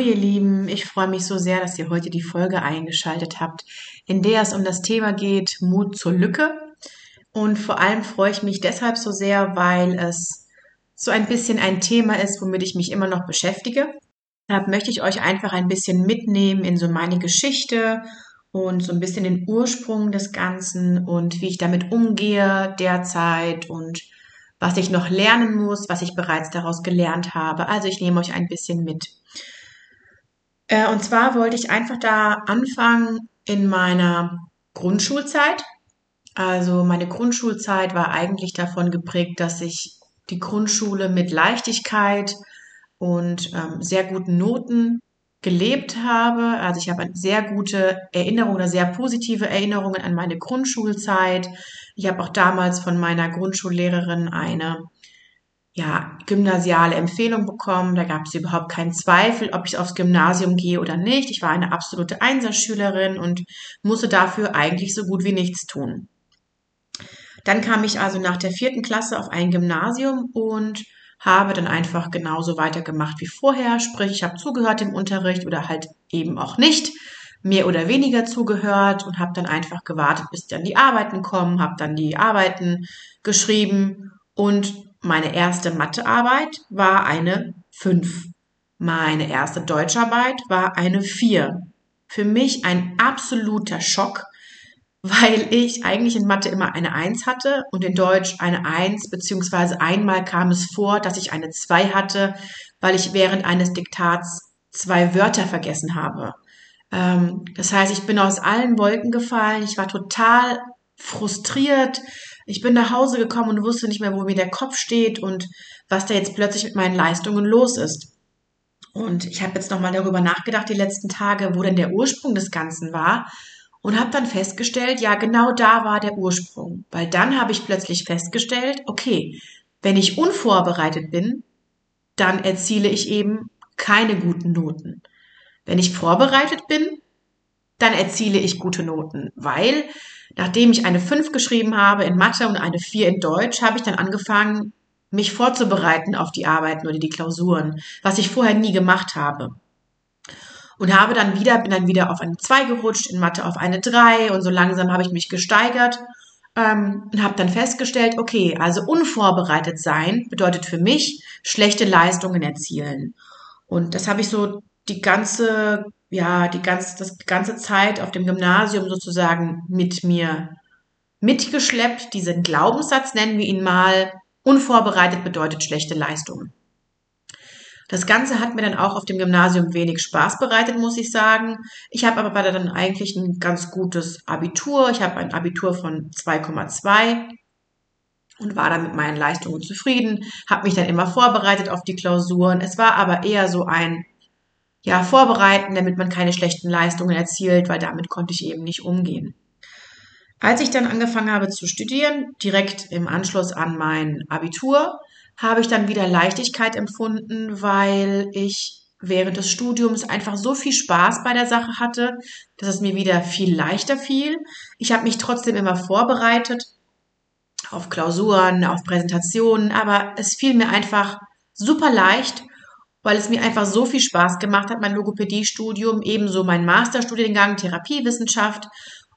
ihr Lieben, ich freue mich so sehr, dass ihr heute die Folge eingeschaltet habt, in der es um das Thema geht, Mut zur Lücke. Und vor allem freue ich mich deshalb so sehr, weil es so ein bisschen ein Thema ist, womit ich mich immer noch beschäftige. Deshalb möchte ich euch einfach ein bisschen mitnehmen in so meine Geschichte und so ein bisschen den Ursprung des Ganzen und wie ich damit umgehe derzeit und was ich noch lernen muss, was ich bereits daraus gelernt habe. Also ich nehme euch ein bisschen mit. Äh, und zwar wollte ich einfach da anfangen in meiner Grundschulzeit. Also meine Grundschulzeit war eigentlich davon geprägt, dass ich die Grundschule mit Leichtigkeit und ähm, sehr guten Noten gelebt habe. Also ich habe sehr gute Erinnerung oder sehr positive Erinnerungen an meine Grundschulzeit. Ich habe auch damals von meiner Grundschullehrerin eine ja, gymnasiale Empfehlung bekommen. Da gab es überhaupt keinen Zweifel, ob ich aufs Gymnasium gehe oder nicht. Ich war eine absolute Einserschülerin und musste dafür eigentlich so gut wie nichts tun. Dann kam ich also nach der vierten Klasse auf ein Gymnasium und habe dann einfach genauso weitergemacht wie vorher. Sprich, ich habe zugehört im Unterricht oder halt eben auch nicht, mehr oder weniger zugehört und habe dann einfach gewartet, bis dann die Arbeiten kommen, habe dann die Arbeiten geschrieben und meine erste Mathearbeit war eine 5. Meine erste Deutscharbeit war eine 4. Für mich ein absoluter Schock, weil ich eigentlich in Mathe immer eine 1 hatte und in Deutsch eine 1, beziehungsweise einmal kam es vor, dass ich eine 2 hatte, weil ich während eines Diktats zwei Wörter vergessen habe. Ähm, das heißt, ich bin aus allen Wolken gefallen, ich war total frustriert, ich bin nach Hause gekommen und wusste nicht mehr, wo mir der Kopf steht und was da jetzt plötzlich mit meinen Leistungen los ist. Und ich habe jetzt nochmal darüber nachgedacht, die letzten Tage, wo denn der Ursprung des Ganzen war. Und habe dann festgestellt, ja, genau da war der Ursprung. Weil dann habe ich plötzlich festgestellt, okay, wenn ich unvorbereitet bin, dann erziele ich eben keine guten Noten. Wenn ich vorbereitet bin, dann erziele ich gute Noten, weil nachdem ich eine 5 geschrieben habe in Mathe und eine 4 in Deutsch, habe ich dann angefangen, mich vorzubereiten auf die Arbeiten oder die Klausuren, was ich vorher nie gemacht habe. Und habe dann wieder, bin dann wieder auf eine 2 gerutscht, in Mathe auf eine 3 und so langsam habe ich mich gesteigert ähm, und habe dann festgestellt, okay, also unvorbereitet sein bedeutet für mich schlechte Leistungen erzielen. Und das habe ich so die ganze ja, die ganze, das ganze Zeit auf dem Gymnasium sozusagen mit mir mitgeschleppt. Diesen Glaubenssatz nennen wir ihn mal. Unvorbereitet bedeutet schlechte Leistungen. Das Ganze hat mir dann auch auf dem Gymnasium wenig Spaß bereitet, muss ich sagen. Ich habe aber dann eigentlich ein ganz gutes Abitur. Ich habe ein Abitur von 2,2 und war dann mit meinen Leistungen zufrieden, habe mich dann immer vorbereitet auf die Klausuren. Es war aber eher so ein ja, vorbereiten, damit man keine schlechten Leistungen erzielt, weil damit konnte ich eben nicht umgehen. Als ich dann angefangen habe zu studieren, direkt im Anschluss an mein Abitur, habe ich dann wieder Leichtigkeit empfunden, weil ich während des Studiums einfach so viel Spaß bei der Sache hatte, dass es mir wieder viel leichter fiel. Ich habe mich trotzdem immer vorbereitet auf Klausuren, auf Präsentationen, aber es fiel mir einfach super leicht weil es mir einfach so viel Spaß gemacht hat, mein Logopädiestudium, ebenso mein Masterstudiengang Therapiewissenschaft.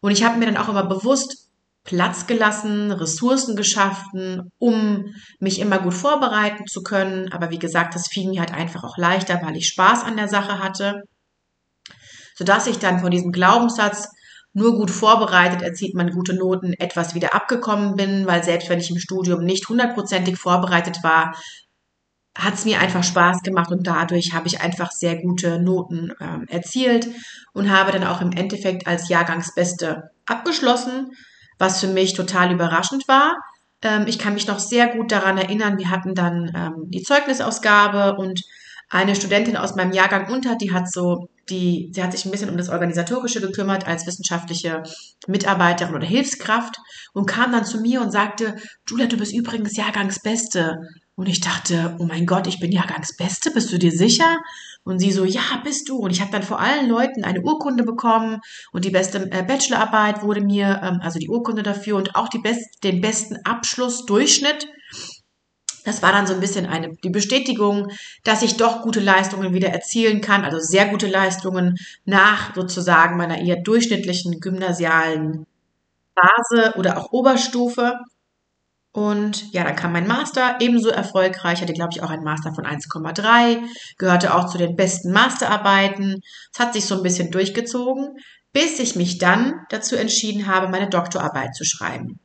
Und ich habe mir dann auch immer bewusst Platz gelassen, Ressourcen geschaffen, um mich immer gut vorbereiten zu können. Aber wie gesagt, das fiel mir halt einfach auch leichter, weil ich Spaß an der Sache hatte. Sodass ich dann von diesem Glaubenssatz, nur gut vorbereitet erzielt man gute Noten, etwas wieder abgekommen bin, weil selbst wenn ich im Studium nicht hundertprozentig vorbereitet war, hat es mir einfach Spaß gemacht und dadurch habe ich einfach sehr gute Noten ähm, erzielt und habe dann auch im Endeffekt als Jahrgangsbeste abgeschlossen, was für mich total überraschend war. Ähm, ich kann mich noch sehr gut daran erinnern, wir hatten dann ähm, die Zeugnisausgabe und eine Studentin aus meinem Jahrgang unter, die hat so die, sie hat sich ein bisschen um das Organisatorische gekümmert als wissenschaftliche Mitarbeiterin oder Hilfskraft und kam dann zu mir und sagte, Julia, du bist übrigens Jahrgangsbeste. Und ich dachte, oh mein Gott, ich bin Jahrgangsbeste, bist du dir sicher? Und sie so, ja, bist du. Und ich habe dann vor allen Leuten eine Urkunde bekommen und die beste äh, Bachelorarbeit wurde mir, ähm, also die Urkunde dafür und auch die best, den besten Abschlussdurchschnitt Das war dann so ein bisschen eine, die Bestätigung, dass ich doch gute Leistungen wieder erzielen kann, also sehr gute Leistungen nach sozusagen meiner eher durchschnittlichen gymnasialen Phase oder auch Oberstufe. Und ja, dann kam mein Master, ebenso erfolgreich, hatte glaube ich auch einen Master von 1,3, gehörte auch zu den besten Masterarbeiten. Es hat sich so ein bisschen durchgezogen, bis ich mich dann dazu entschieden habe, meine Doktorarbeit zu schreiben.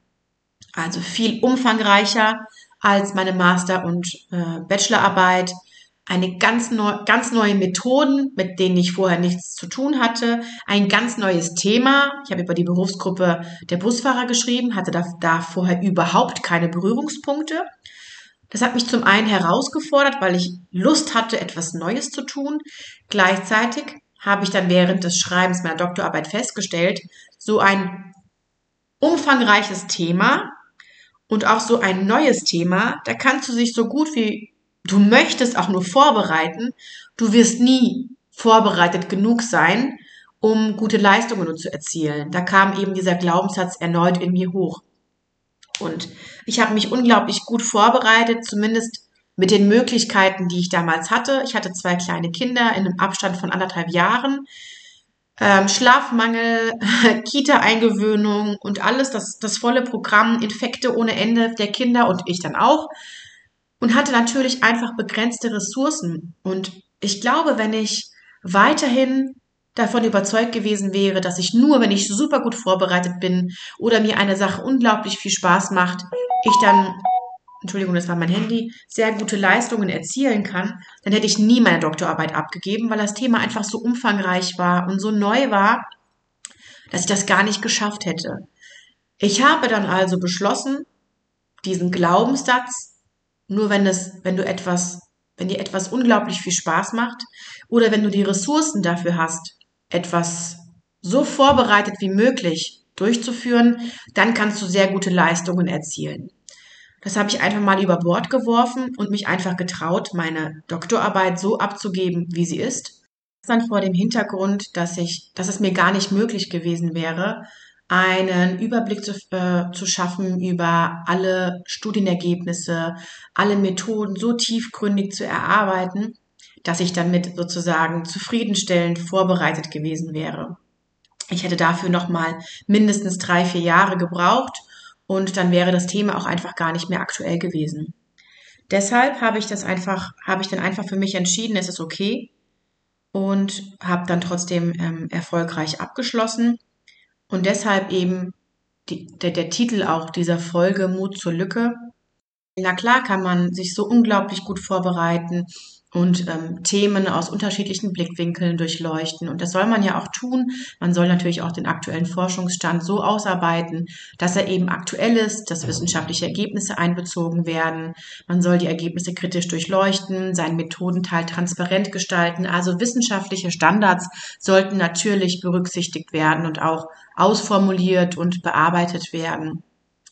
Also viel umfangreicher als meine Master- und äh, Bachelorarbeit eine ganz, neu, ganz neue Methoden, mit denen ich vorher nichts zu tun hatte, ein ganz neues Thema. Ich habe über die Berufsgruppe der Busfahrer geschrieben, hatte da, da vorher überhaupt keine Berührungspunkte. Das hat mich zum einen herausgefordert, weil ich Lust hatte, etwas Neues zu tun. Gleichzeitig habe ich dann während des Schreibens meiner Doktorarbeit festgestellt, so ein umfangreiches Thema und auch so ein neues Thema, da kannst du dich so gut wie du möchtest auch nur vorbereiten, du wirst nie vorbereitet genug sein, um gute Leistungen zu erzielen. Da kam eben dieser Glaubenssatz erneut in mir hoch. Und ich habe mich unglaublich gut vorbereitet, zumindest mit den Möglichkeiten, die ich damals hatte. Ich hatte zwei kleine Kinder in einem Abstand von anderthalb Jahren. Ähm, Schlafmangel, Kita-Eingewöhnung und alles, das, das volle Programm, Infekte ohne Ende der Kinder und ich dann auch und hatte natürlich einfach begrenzte Ressourcen. Und ich glaube, wenn ich weiterhin davon überzeugt gewesen wäre, dass ich nur, wenn ich super gut vorbereitet bin oder mir eine Sache unglaublich viel Spaß macht, ich dann, Entschuldigung, das war mein Handy, sehr gute Leistungen erzielen kann, dann hätte ich nie meine Doktorarbeit abgegeben, weil das Thema einfach so umfangreich war und so neu war, dass ich das gar nicht geschafft hätte. Ich habe dann also beschlossen, diesen Glaubenssatz nur wenn es, wenn du etwas, wenn dir etwas unglaublich viel Spaß macht oder wenn du die Ressourcen dafür hast, etwas so vorbereitet wie möglich durchzuführen, dann kannst du sehr gute Leistungen erzielen. Das habe ich einfach mal über Bord geworfen und mich einfach getraut, meine Doktorarbeit so abzugeben, wie sie ist. Dann vor dem Hintergrund, dass ich, dass es mir gar nicht möglich gewesen wäre, einen Überblick zu, äh, zu schaffen über alle Studienergebnisse, alle Methoden so tiefgründig zu erarbeiten, dass ich damit sozusagen zufriedenstellend vorbereitet gewesen wäre. Ich hätte dafür nochmal mindestens drei, vier Jahre gebraucht und dann wäre das Thema auch einfach gar nicht mehr aktuell gewesen. Deshalb habe ich das einfach, habe ich dann einfach für mich entschieden, es ist okay und habe dann trotzdem ähm, erfolgreich abgeschlossen und deshalb eben die, der, der Titel auch dieser Folge Mut zur Lücke. Na klar kann man sich so unglaublich gut vorbereiten und ähm, Themen aus unterschiedlichen Blickwinkeln durchleuchten. Und das soll man ja auch tun. Man soll natürlich auch den aktuellen Forschungsstand so ausarbeiten, dass er eben aktuell ist, dass wissenschaftliche Ergebnisse einbezogen werden. Man soll die Ergebnisse kritisch durchleuchten, seinen Methodenteil transparent gestalten. Also wissenschaftliche Standards sollten natürlich berücksichtigt werden und auch ausformuliert und bearbeitet werden.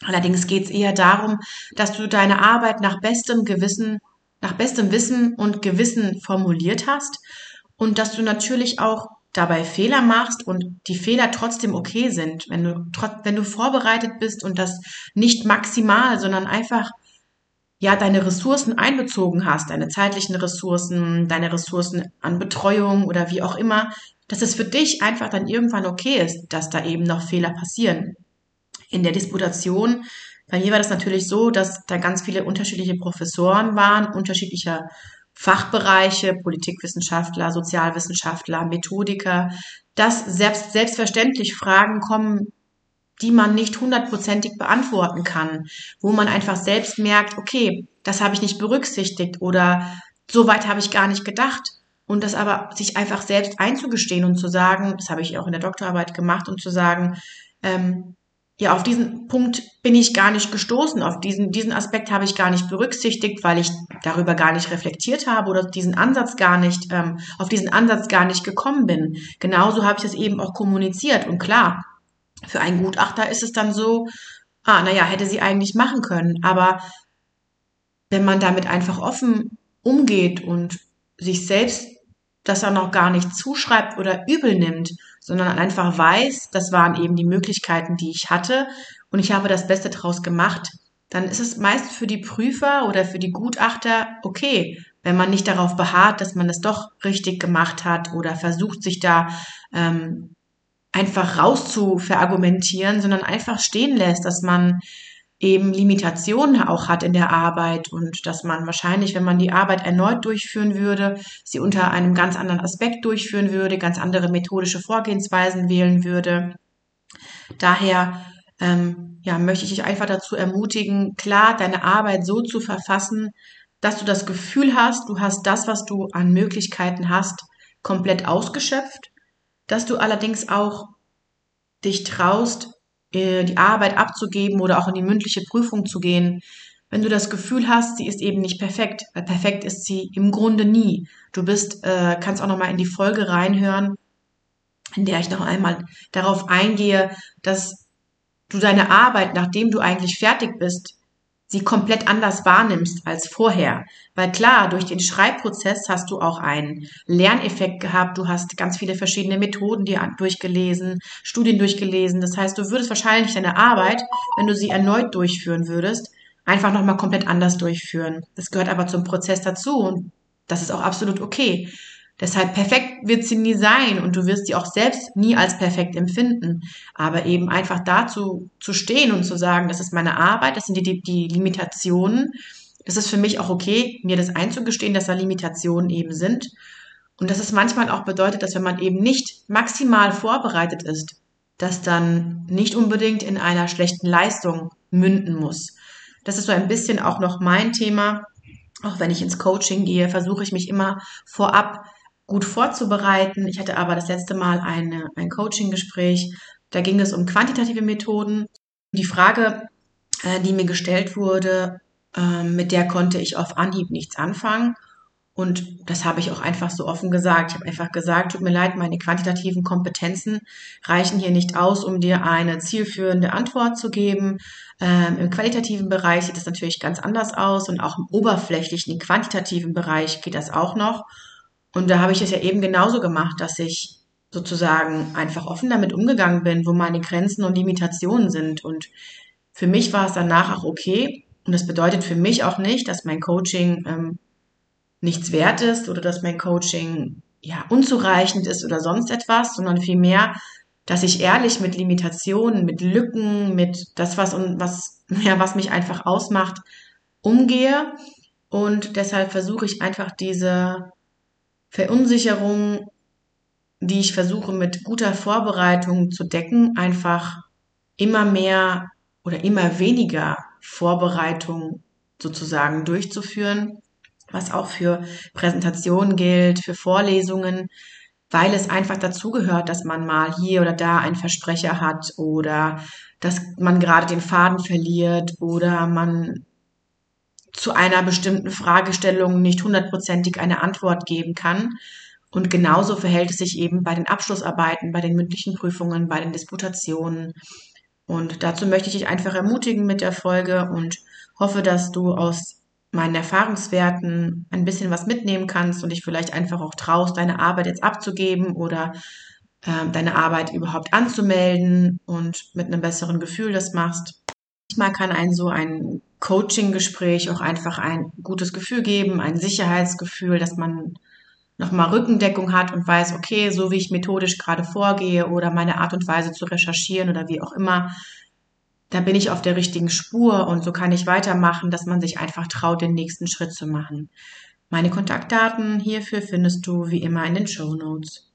Allerdings geht es eher darum, dass du deine Arbeit nach bestem Gewissen nach bestem Wissen und Gewissen formuliert hast und dass du natürlich auch dabei Fehler machst und die Fehler trotzdem okay sind, wenn du wenn du vorbereitet bist und das nicht maximal, sondern einfach ja deine Ressourcen einbezogen hast, deine zeitlichen Ressourcen, deine Ressourcen an Betreuung oder wie auch immer, dass es für dich einfach dann irgendwann okay ist, dass da eben noch Fehler passieren. In der Disputation bei mir war das natürlich so, dass da ganz viele unterschiedliche Professoren waren, unterschiedlicher Fachbereiche, Politikwissenschaftler, Sozialwissenschaftler, Methodiker, dass selbst, selbstverständlich Fragen kommen, die man nicht hundertprozentig beantworten kann, wo man einfach selbst merkt, okay, das habe ich nicht berücksichtigt oder so weit habe ich gar nicht gedacht. Und das aber sich einfach selbst einzugestehen und zu sagen, das habe ich auch in der Doktorarbeit gemacht und zu sagen, ähm, ja, auf diesen Punkt bin ich gar nicht gestoßen. Auf diesen, diesen Aspekt habe ich gar nicht berücksichtigt, weil ich darüber gar nicht reflektiert habe oder diesen Ansatz gar nicht, ähm, auf diesen Ansatz gar nicht gekommen bin. Genauso habe ich es eben auch kommuniziert. Und klar, für einen Gutachter ist es dann so, ah, naja, hätte sie eigentlich machen können. Aber wenn man damit einfach offen umgeht und sich selbst das er noch gar nicht zuschreibt oder übel nimmt, sondern einfach weiß, das waren eben die Möglichkeiten, die ich hatte und ich habe das Beste draus gemacht, dann ist es meist für die Prüfer oder für die Gutachter okay, wenn man nicht darauf beharrt, dass man es doch richtig gemacht hat oder versucht, sich da ähm, einfach raus zu verargumentieren, sondern einfach stehen lässt, dass man eben Limitationen auch hat in der Arbeit und dass man wahrscheinlich, wenn man die Arbeit erneut durchführen würde, sie unter einem ganz anderen Aspekt durchführen würde, ganz andere methodische Vorgehensweisen wählen würde. Daher ähm, ja, möchte ich dich einfach dazu ermutigen, klar deine Arbeit so zu verfassen, dass du das Gefühl hast, du hast das, was du an Möglichkeiten hast, komplett ausgeschöpft, dass du allerdings auch dich traust, die Arbeit abzugeben oder auch in die mündliche Prüfung zu gehen, wenn du das Gefühl hast, sie ist eben nicht perfekt, weil perfekt ist sie im Grunde nie. Du bist, äh, kannst auch noch mal in die Folge reinhören, in der ich noch einmal darauf eingehe, dass du deine Arbeit, nachdem du eigentlich fertig bist, sie komplett anders wahrnimmst als vorher. Weil klar, durch den Schreibprozess hast du auch einen Lerneffekt gehabt. Du hast ganz viele verschiedene Methoden dir durchgelesen, Studien durchgelesen. Das heißt, du würdest wahrscheinlich deine Arbeit, wenn du sie erneut durchführen würdest, einfach nochmal komplett anders durchführen. Das gehört aber zum Prozess dazu und das ist auch absolut okay. Deshalb perfekt wird sie nie sein und du wirst sie auch selbst nie als perfekt empfinden. Aber eben einfach dazu zu stehen und zu sagen, das ist meine Arbeit, das sind die, die Limitationen. Das ist für mich auch okay, mir das einzugestehen, dass da Limitationen eben sind. Und dass es manchmal auch bedeutet, dass wenn man eben nicht maximal vorbereitet ist, das dann nicht unbedingt in einer schlechten Leistung münden muss. Das ist so ein bisschen auch noch mein Thema. Auch wenn ich ins Coaching gehe, versuche ich mich immer vorab gut vorzubereiten. Ich hatte aber das letzte Mal eine, ein Coaching-Gespräch. Da ging es um quantitative Methoden. Die Frage, äh, die mir gestellt wurde, äh, mit der konnte ich auf Anhieb nichts anfangen. Und das habe ich auch einfach so offen gesagt. Ich habe einfach gesagt, tut mir leid, meine quantitativen Kompetenzen reichen hier nicht aus, um dir eine zielführende Antwort zu geben. Ähm, Im qualitativen Bereich sieht das natürlich ganz anders aus und auch im oberflächlichen, quantitativen Bereich geht das auch noch. Und da habe ich es ja eben genauso gemacht, dass ich sozusagen einfach offen damit umgegangen bin, wo meine Grenzen und Limitationen sind. Und für mich war es danach auch okay. Und das bedeutet für mich auch nicht, dass mein Coaching ähm, nichts wert ist oder dass mein Coaching ja unzureichend ist oder sonst etwas, sondern vielmehr, dass ich ehrlich mit Limitationen, mit Lücken, mit das, was was, ja, was mich einfach ausmacht, umgehe. Und deshalb versuche ich einfach diese Verunsicherung, die ich versuche mit guter Vorbereitung zu decken, einfach immer mehr oder immer weniger Vorbereitung sozusagen durchzuführen, was auch für Präsentationen gilt, für Vorlesungen, weil es einfach dazugehört, dass man mal hier oder da einen Versprecher hat oder dass man gerade den Faden verliert oder man zu einer bestimmten Fragestellung nicht hundertprozentig eine Antwort geben kann. Und genauso verhält es sich eben bei den Abschlussarbeiten, bei den mündlichen Prüfungen, bei den Disputationen. Und dazu möchte ich dich einfach ermutigen mit der Folge und hoffe, dass du aus meinen Erfahrungswerten ein bisschen was mitnehmen kannst und dich vielleicht einfach auch traust, deine Arbeit jetzt abzugeben oder äh, deine Arbeit überhaupt anzumelden und mit einem besseren Gefühl das machst. Manchmal kann ein so ein Coaching-Gespräch auch einfach ein gutes Gefühl geben, ein Sicherheitsgefühl, dass man nochmal Rückendeckung hat und weiß, okay, so wie ich methodisch gerade vorgehe oder meine Art und Weise zu recherchieren oder wie auch immer, da bin ich auf der richtigen Spur und so kann ich weitermachen, dass man sich einfach traut, den nächsten Schritt zu machen. Meine Kontaktdaten hierfür findest du wie immer in den Show Notes.